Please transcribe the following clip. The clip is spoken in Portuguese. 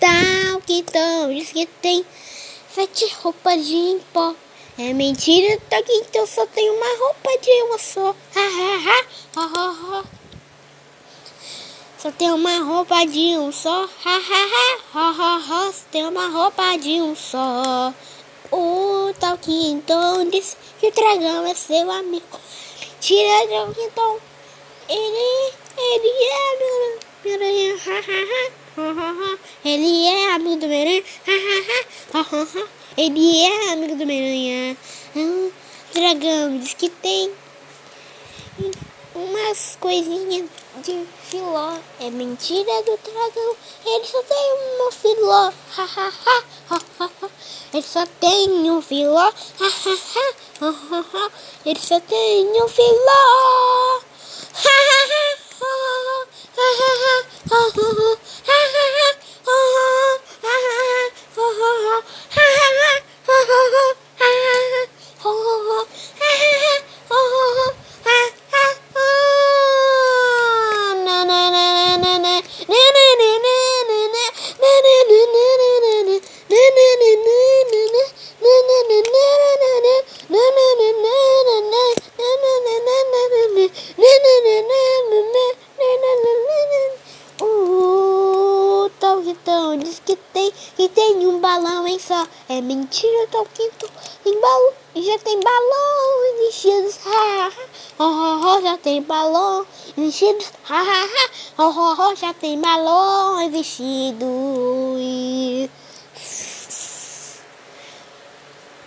Tal que tão diz que tem sete roupas de pó. É mentira, tá que então só tem uma roupa de uma só. Ha, ha, ha, ha, ha. Só tem uma roupa de um só. Ha, ha, ha, ha, ha, ha. Só tem uma roupa de um só. O tal que então disse que o dragão é seu amigo. Tira o então. Ele, ele é amigo do Miranha. Ha, ha, ha. Ele é amigo do Miranha. Ha, ha, ha. Ele é amigo do Miranha. O dragão diz que tem umas coisinhas de filó. É mentira do dragão. Ele só tem uma filó. Ha, ha, ha, ha, ha, ha. Ele só tem um filó. Ha, ha, ha, ha, ha, ha. Ele só tem um filó. Ha, ha, ha, ha, ha, ha, ha, ha, ha, ha, ha, O tal então diz que tem que tem um balão em só. É mentira, que tem balão. Já tem balão vestidos. Ha, ha, ha, ha, ha, já tem balão vestidos. Ha, ha, ha, ha, ha, ha, já tem balão vestido.